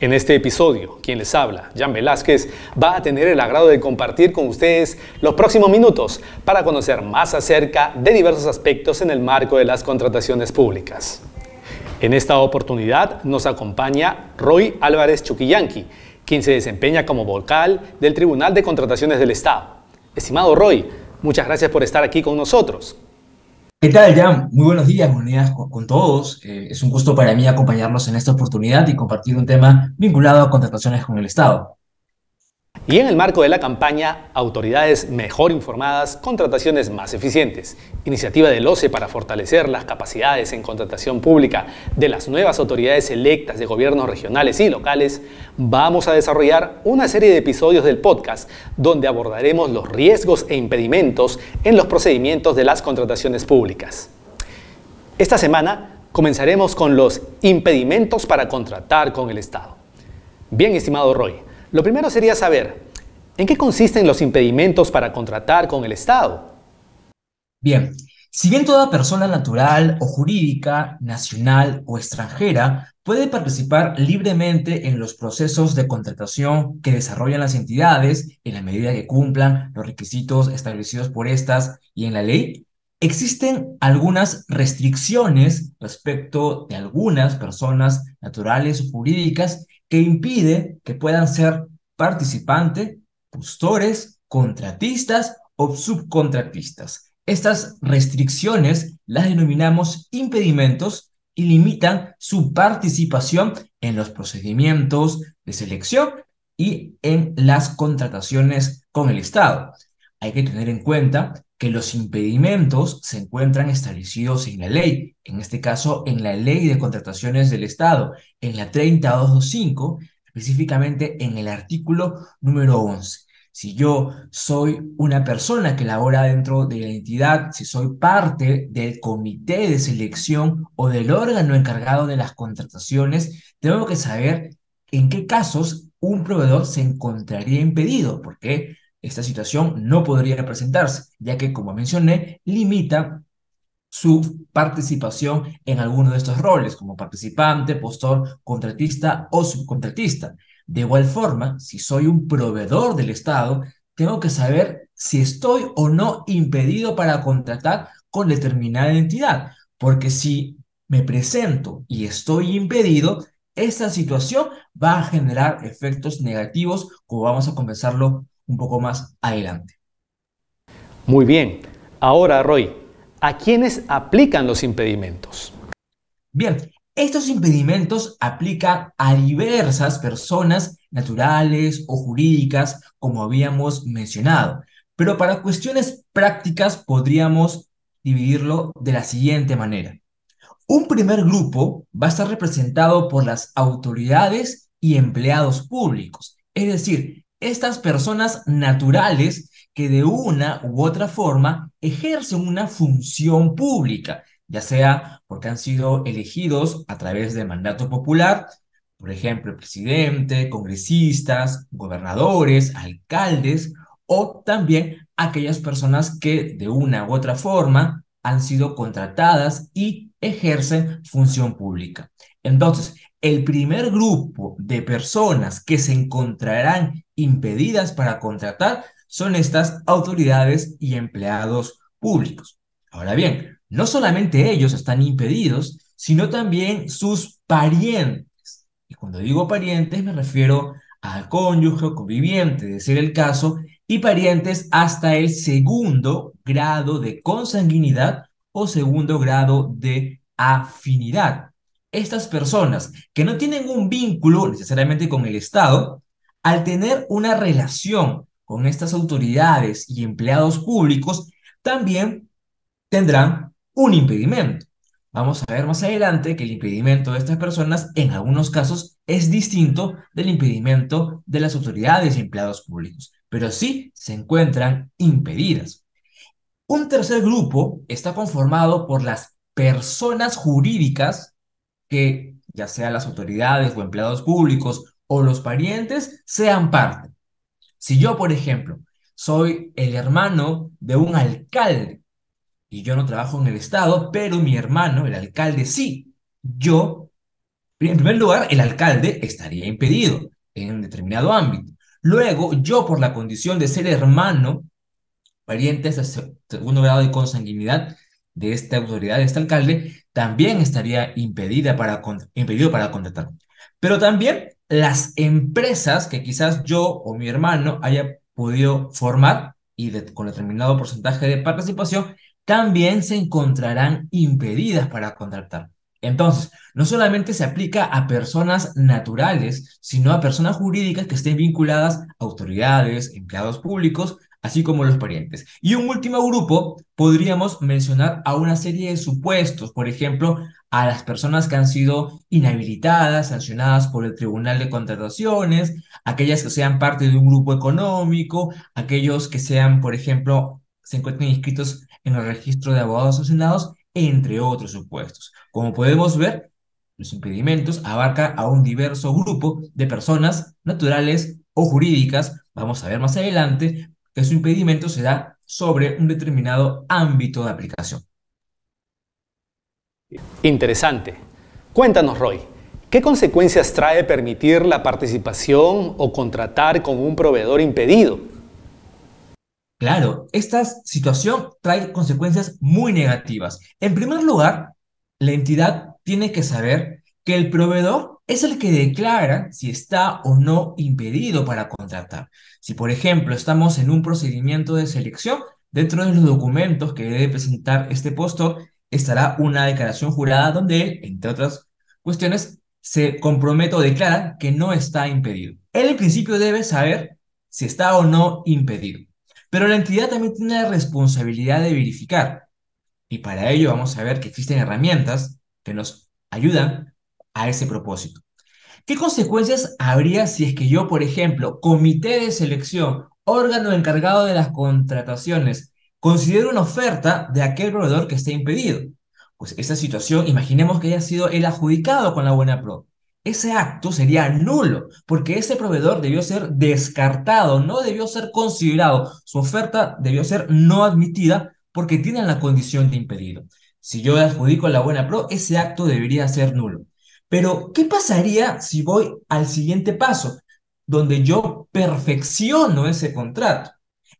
En este episodio, quien les habla, Jan Velázquez, va a tener el agrado de compartir con ustedes los próximos minutos para conocer más acerca de diversos aspectos en el marco de las contrataciones públicas. En esta oportunidad nos acompaña Roy Álvarez Chuquillanqui, quien se desempeña como vocal del Tribunal de Contrataciones del Estado. Estimado Roy, muchas gracias por estar aquí con nosotros. ¿Qué tal, Jan? Muy buenos días, buenos días con, todos. Eh, es un gusto para mí acompañarlos en esta oportunidad y compartir un tema vinculado a contrataciones con el Estado. Y en el marco de la campaña Autoridades Mejor Informadas, Contrataciones Más Eficientes, iniciativa del OCE para fortalecer las capacidades en contratación pública de las nuevas autoridades electas de gobiernos regionales y locales, vamos a desarrollar una serie de episodios del podcast donde abordaremos los riesgos e impedimentos en los procedimientos de las contrataciones públicas. Esta semana comenzaremos con los impedimentos para contratar con el Estado. Bien, estimado Roy, lo primero sería saber, ¿en qué consisten los impedimentos para contratar con el Estado? Bien, si bien toda persona natural o jurídica, nacional o extranjera puede participar libremente en los procesos de contratación que desarrollan las entidades en la medida que cumplan los requisitos establecidos por estas y en la ley, existen algunas restricciones respecto de algunas personas naturales o jurídicas que impide que puedan ser participantes, postores, contratistas o subcontratistas. Estas restricciones las denominamos impedimentos y limitan su participación en los procedimientos de selección y en las contrataciones con el Estado. Hay que tener en cuenta que los impedimentos se encuentran establecidos en la ley, en este caso en la ley de contrataciones del Estado, en la 30225, específicamente en el artículo número 11. Si yo soy una persona que labora dentro de la entidad, si soy parte del comité de selección o del órgano encargado de las contrataciones, tengo que saber en qué casos un proveedor se encontraría impedido, porque esta situación no podría presentarse, ya que, como mencioné, limita su participación en alguno de estos roles, como participante, postor, contratista o subcontratista. De igual forma, si soy un proveedor del Estado, tengo que saber si estoy o no impedido para contratar con determinada entidad, porque si me presento y estoy impedido, esta situación va a generar efectos negativos, como vamos a conversarlo un poco más adelante. Muy bien. Ahora, Roy, ¿a quiénes aplican los impedimentos? Bien, estos impedimentos aplican a diversas personas naturales o jurídicas, como habíamos mencionado, pero para cuestiones prácticas podríamos dividirlo de la siguiente manera. Un primer grupo va a estar representado por las autoridades y empleados públicos, es decir, estas personas naturales que de una u otra forma ejercen una función pública, ya sea porque han sido elegidos a través de mandato popular, por ejemplo, presidente, congresistas, gobernadores, alcaldes, o también aquellas personas que de una u otra forma han sido contratadas y ejercen función pública. Entonces, el primer grupo de personas que se encontrarán impedidas para contratar son estas autoridades y empleados públicos. Ahora bien, no solamente ellos están impedidos, sino también sus parientes. Y cuando digo parientes me refiero al cónyuge o conviviente, de ser el caso, y parientes hasta el segundo grado de consanguinidad o segundo grado de afinidad estas personas que no tienen un vínculo necesariamente con el Estado, al tener una relación con estas autoridades y empleados públicos, también tendrán un impedimento. Vamos a ver más adelante que el impedimento de estas personas en algunos casos es distinto del impedimento de las autoridades y empleados públicos, pero sí se encuentran impedidas. Un tercer grupo está conformado por las personas jurídicas que, ya sea las autoridades o empleados públicos o los parientes, sean parte. Si yo, por ejemplo, soy el hermano de un alcalde y yo no trabajo en el Estado, pero mi hermano, el alcalde, sí, yo, en primer lugar, el alcalde estaría impedido en un determinado ámbito. Luego, yo por la condición de ser hermano, pariente de segundo grado de consanguinidad de esta autoridad, de este alcalde, también estaría impedida para, impedido para contratar. Pero también las empresas que quizás yo o mi hermano haya podido formar y con determinado porcentaje de participación, también se encontrarán impedidas para contratar. Entonces, no solamente se aplica a personas naturales, sino a personas jurídicas que estén vinculadas a autoridades, empleados públicos, así como los parientes. Y un último grupo, podríamos mencionar a una serie de supuestos, por ejemplo, a las personas que han sido inhabilitadas, sancionadas por el Tribunal de Contrataciones, aquellas que sean parte de un grupo económico, aquellos que sean, por ejemplo, se encuentren inscritos en el registro de abogados sancionados, entre otros supuestos. Como podemos ver, los impedimentos abarca a un diverso grupo de personas naturales o jurídicas, vamos a ver más adelante, que su impedimento se da sobre un determinado ámbito de aplicación. Interesante. Cuéntanos, Roy, ¿qué consecuencias trae permitir la participación o contratar con un proveedor impedido? Claro, esta situación trae consecuencias muy negativas. En primer lugar, la entidad tiene que saber que el proveedor es el que declara si está o no impedido para contratar. Si, por ejemplo, estamos en un procedimiento de selección, dentro de los documentos que debe presentar este postor estará una declaración jurada donde él, entre otras cuestiones, se compromete o declara que no está impedido. Él en principio debe saber si está o no impedido. Pero la entidad también tiene la responsabilidad de verificar. Y para ello vamos a ver que existen herramientas que nos ayudan a ese propósito. ¿Qué consecuencias habría si es que yo, por ejemplo, comité de selección, órgano encargado de las contrataciones, considero una oferta de aquel proveedor que esté impedido? Pues esa situación, imaginemos que haya sido el adjudicado con la buena pro ese acto sería nulo, porque ese proveedor debió ser descartado, no debió ser considerado, su oferta debió ser no admitida porque tienen la condición de impedido. Si yo adjudico la buena pro, ese acto debería ser nulo. Pero, ¿qué pasaría si voy al siguiente paso, donde yo perfecciono ese contrato?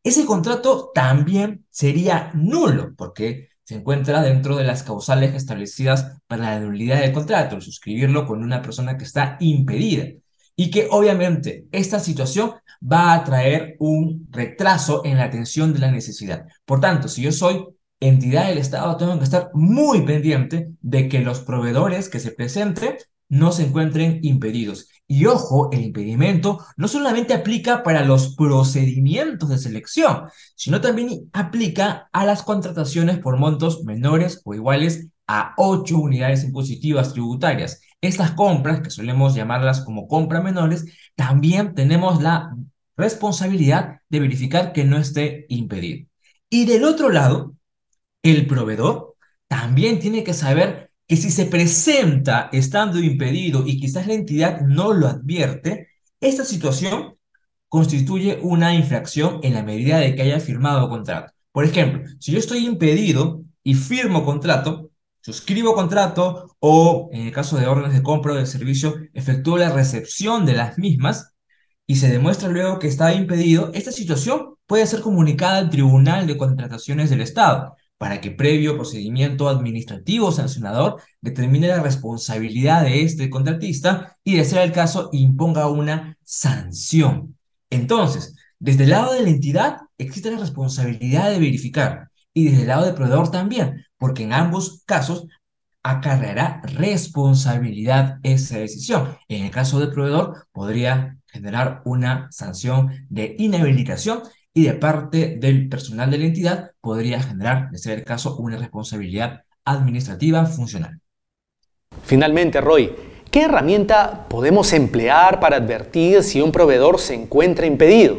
Ese contrato también sería nulo, porque se encuentra dentro de las causales establecidas para la nulidad del contrato, el suscribirlo con una persona que está impedida. Y que obviamente esta situación va a traer un retraso en la atención de la necesidad. Por tanto, si yo soy entidad del Estado, tengo que estar muy pendiente de que los proveedores que se presenten no se encuentren impedidos. Y ojo, el impedimento no solamente aplica para los procedimientos de selección, sino también aplica a las contrataciones por montos menores o iguales a 8 unidades impositivas tributarias. Estas compras, que solemos llamarlas como compras menores, también tenemos la responsabilidad de verificar que no esté impedido. Y del otro lado, el proveedor también tiene que saber que si se presenta estando impedido y quizás la entidad no lo advierte, esta situación constituye una infracción en la medida de que haya firmado contrato. Por ejemplo, si yo estoy impedido y firmo contrato, suscribo contrato o, en el caso de órdenes de compra o de servicio, efectúo la recepción de las mismas y se demuestra luego que está impedido, esta situación puede ser comunicada al Tribunal de Contrataciones del Estado, para que previo procedimiento administrativo sancionador determine la responsabilidad de este contratista y, de ser el caso, imponga una sanción. Entonces, desde el lado de la entidad existe la responsabilidad de verificar y desde el lado del proveedor también, porque en ambos casos acarreará responsabilidad esa decisión. En el caso del proveedor podría generar una sanción de inhabilitación y de parte del personal de la entidad podría generar, de ser el caso, una responsabilidad administrativa funcional. Finalmente, Roy, ¿qué herramienta podemos emplear para advertir si un proveedor se encuentra impedido?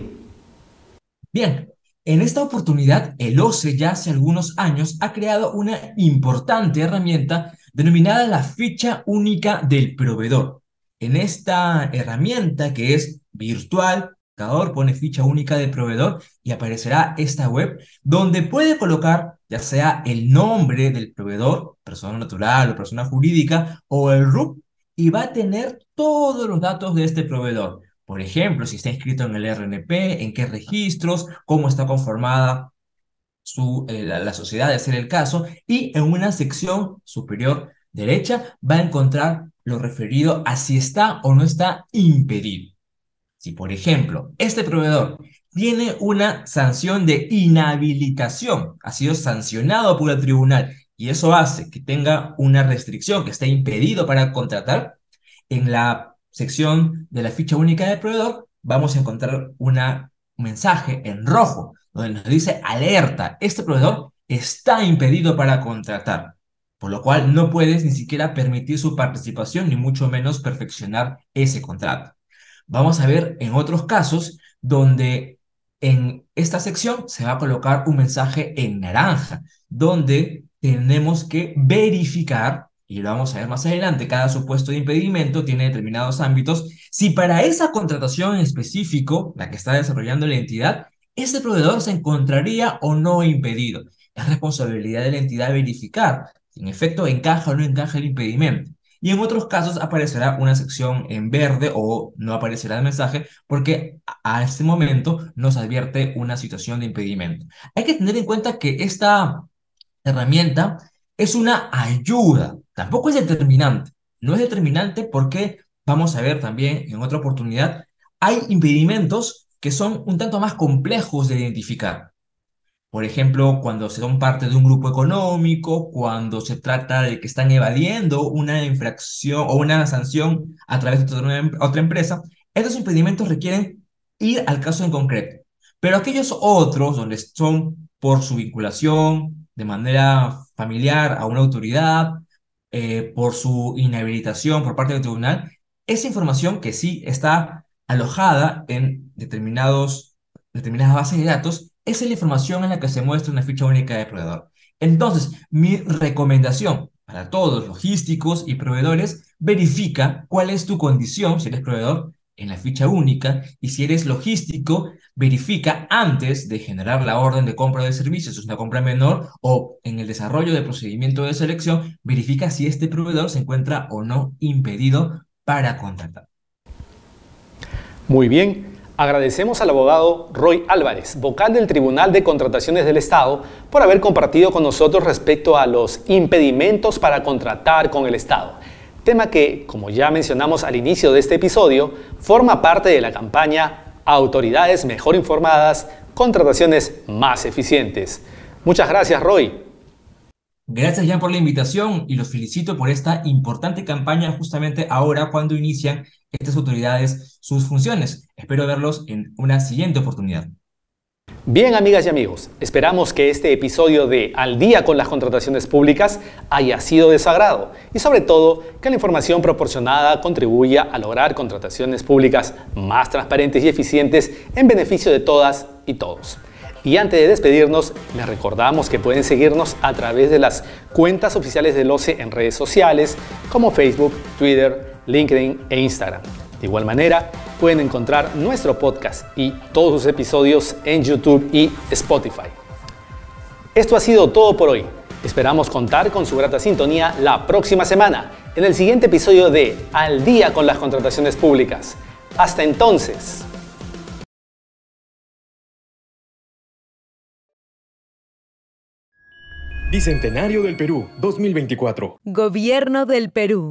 Bien, En esta oportunidad, el OCE ya hace algunos años ha creado una importante herramienta denominada la ficha única del proveedor. En esta herramienta que es virtual, pone ficha única del proveedor y aparecerá esta web donde puede colocar ya sea el nombre del proveedor, persona natural o persona jurídica, o el RUP, y va a tener todos los datos de este proveedor. Por ejemplo, si está inscrito en el RNP, en qué registros, cómo está conformada su, eh, la, sociedad, de ser el caso, y en una sección superior derecha va a encontrar lo referido a si está o no está impedido. Si, por ejemplo, este proveedor tiene una sanción de inhabilitación, ha sido sancionado por el tribunal y eso hace que tenga una restricción, que esté impedido para contratar, en la sección de la ficha única del proveedor, vamos a encontrar un mensaje en rojo, donde nos dice alerta, este proveedor está impedido para contratar, por lo cual no puedes ni siquiera permitir su participación, ni mucho menos perfeccionar ese contrato. Vamos a ver en otros casos donde en esta sección se va a colocar un mensaje en naranja, donde tenemos que verificar y lo vamos a ver más adelante, cada supuesto de impedimento tiene determinados ámbitos. Si para esa contratación en específico, la que está desarrollando la entidad, ese proveedor se encontraría o no impedido. Es responsabilidad de la entidad verificar si en efecto encaja o no encaja el impedimento. Y en otros casos aparecerá una sección en verde o no aparecerá el mensaje porque a este momento nos advierte una situación de impedimento. Hay que tener en cuenta que esta herramienta es una ayuda, tampoco es determinante. No es determinante porque, vamos a ver también en otra oportunidad, hay impedimentos que son un tanto más complejos de identificar. Por ejemplo, cuando son parte de un grupo económico, cuando se trata de que están evadiendo una infracción o una sanción a través de otra, otra empresa, estos impedimentos requieren ir al caso en concreto. Pero aquellos otros, donde son por su vinculación de manera familiar a una autoridad, eh, por su inhabilitación por parte del tribunal, esa información que sí está alojada en determinados, determinadas bases de datos, esa es la información en la que se muestra una ficha única de proveedor. Entonces, mi recomendación para todos logísticos y proveedores, verifica cuál es tu condición, si eres proveedor, en la ficha única y si eres logístico, verifica antes de generar la orden de compra de servicios, es una compra menor, o en el desarrollo del procedimiento de selección, verifica si este proveedor se encuentra o no impedido para contratar. Muy bien, agradecemos al abogado Roy Álvarez, vocal del Tribunal de Contrataciones del Estado, por haber compartido con nosotros respecto a los impedimentos para contratar con el Estado tema que, como ya mencionamos al inicio de este episodio, forma parte de la campaña Autoridades mejor informadas, contrataciones más eficientes. Muchas gracias, Roy. Gracias, Jan, por la invitación y los felicito por esta importante campaña justamente ahora cuando inician estas autoridades sus funciones. Espero verlos en una siguiente oportunidad. Bien, amigas y amigos, esperamos que este episodio de Al día con las contrataciones públicas haya sido de su agrado y sobre todo que la información proporcionada contribuya a lograr contrataciones públicas más transparentes y eficientes en beneficio de todas y todos. Y antes de despedirnos, les recordamos que pueden seguirnos a través de las cuentas oficiales del OCE en redes sociales como Facebook, Twitter, LinkedIn e Instagram. De igual manera, pueden encontrar nuestro podcast y todos sus episodios en YouTube y Spotify. Esto ha sido todo por hoy. Esperamos contar con su grata sintonía la próxima semana en el siguiente episodio de Al día con las contrataciones públicas. Hasta entonces. Bicentenario del Perú 2024. Gobierno del Perú.